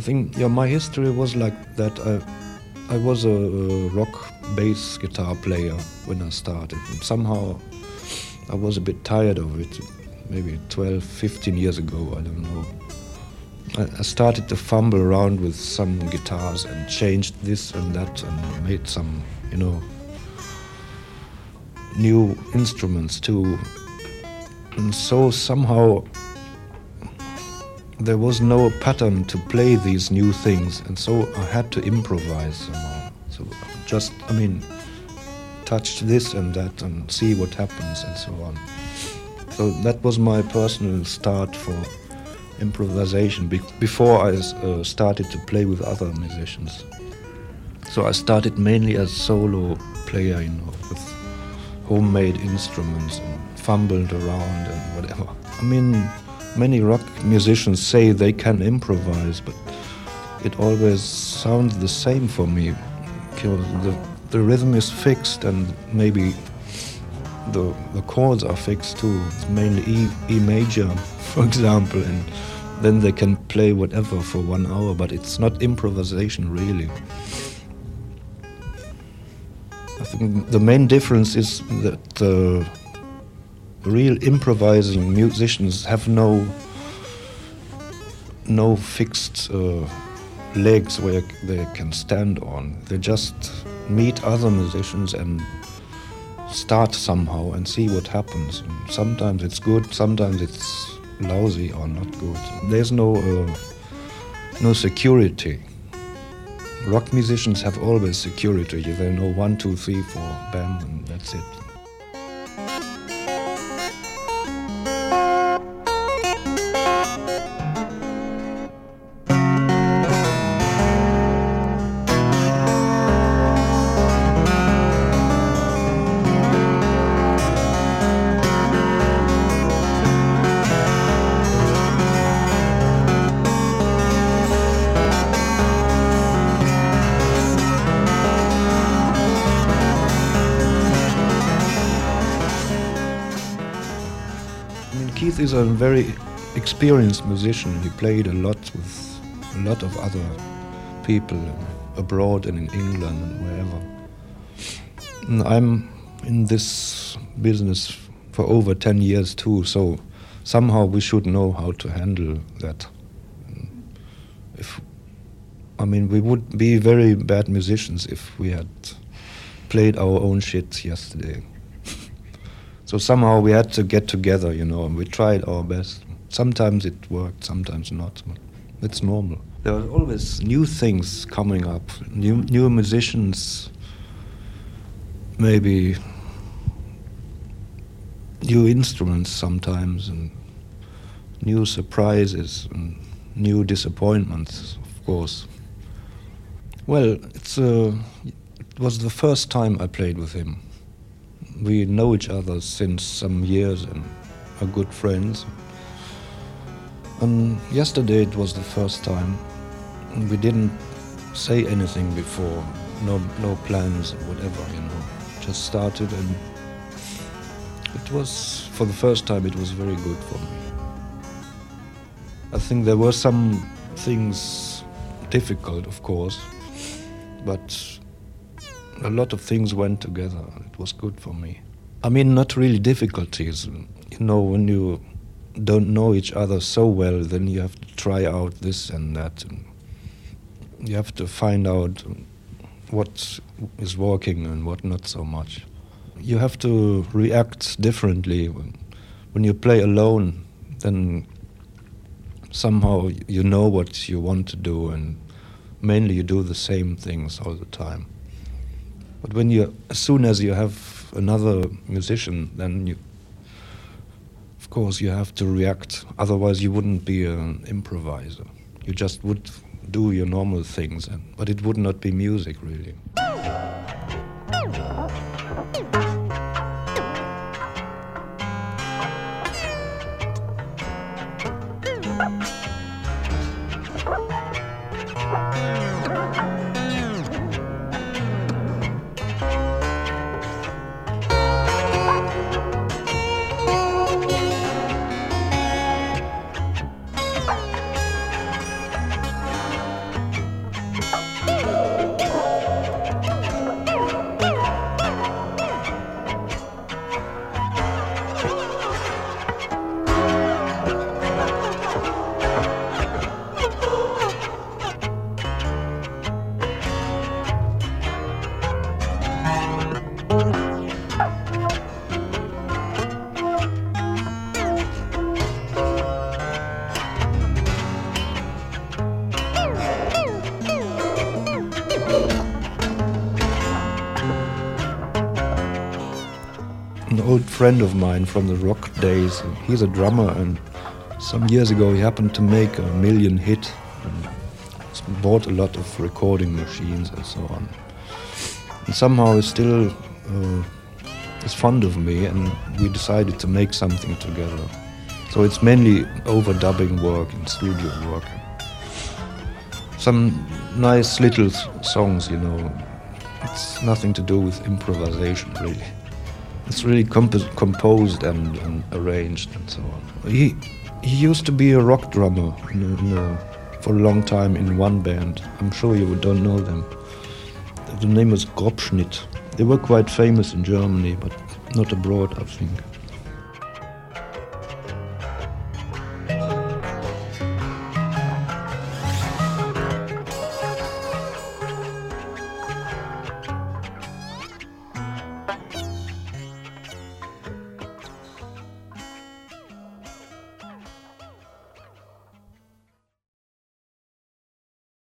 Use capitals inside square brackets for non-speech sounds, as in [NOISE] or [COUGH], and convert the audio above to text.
I think yeah, my history was like that. I, I was a, a rock bass guitar player when I started. And somehow I was a bit tired of it, maybe 12, 15 years ago, I don't know. I, I started to fumble around with some guitars and changed this and that and made some, you know, new instruments too. And so somehow there was no pattern to play these new things, and so I had to improvise somehow. So just, I mean, touch this and that and see what happens and so on. So that was my personal start for improvisation be before I uh, started to play with other musicians. So I started mainly as solo player, you know, with homemade instruments and fumbled around and whatever. I mean, many rock musicians say they can improvise, but it always sounds the same for me. The, the rhythm is fixed and maybe the, the chords are fixed too. It's mainly E, e major, [LAUGHS] for example, and then they can play whatever for one hour, but it's not improvisation really. I think the main difference is that the real improvising musicians have no no fixed uh, legs where they can stand on. They just meet other musicians and start somehow and see what happens. And sometimes it's good, sometimes it's lousy or not good. There's no uh, no security. Rock musicians have always security. They know one, two, three, four, bam, and that's it. Is a very experienced musician. He played a lot with a lot of other people abroad and in England and wherever. And I'm in this business for over 10 years too, so somehow we should know how to handle that. If I mean, we would be very bad musicians if we had played our own shit yesterday. So somehow we had to get together, you know, and we tried our best. Sometimes it worked, sometimes not. It's normal. There are always new things coming up, new new musicians, maybe new instruments sometimes, and new surprises and new disappointments, of course. Well, it's uh, it was the first time I played with him we know each other since some years and are good friends. And yesterday it was the first time. We didn't say anything before, no no plans or whatever, you know. Just started and it was for the first time it was very good for me. I think there were some things difficult, of course, but a lot of things went together. It was good for me. I mean, not really difficulties. You know, when you don't know each other so well, then you have to try out this and that. You have to find out what is working and what not so much. You have to react differently. When you play alone, then somehow you know what you want to do, and mainly you do the same things all the time. But when you, as soon as you have another musician, then you, of course, you have to react. Otherwise, you wouldn't be an improviser. You just would do your normal things, and, but it would not be music, really. Old friend of mine from the rock days. He's a drummer, and some years ago he happened to make a million hit and bought a lot of recording machines and so on. And somehow he still uh, is fond of me, and we decided to make something together. So it's mainly overdubbing work and studio work. Some nice little songs, you know. It's nothing to do with improvisation, really. It's really comp- composed and, and, arranged and so on. He he used to be a rock drummer in in a, for a long time in one band. I'm sure you don't know them. The name was Grobschnitt. They were quite famous in Germany, but not abroad, I think.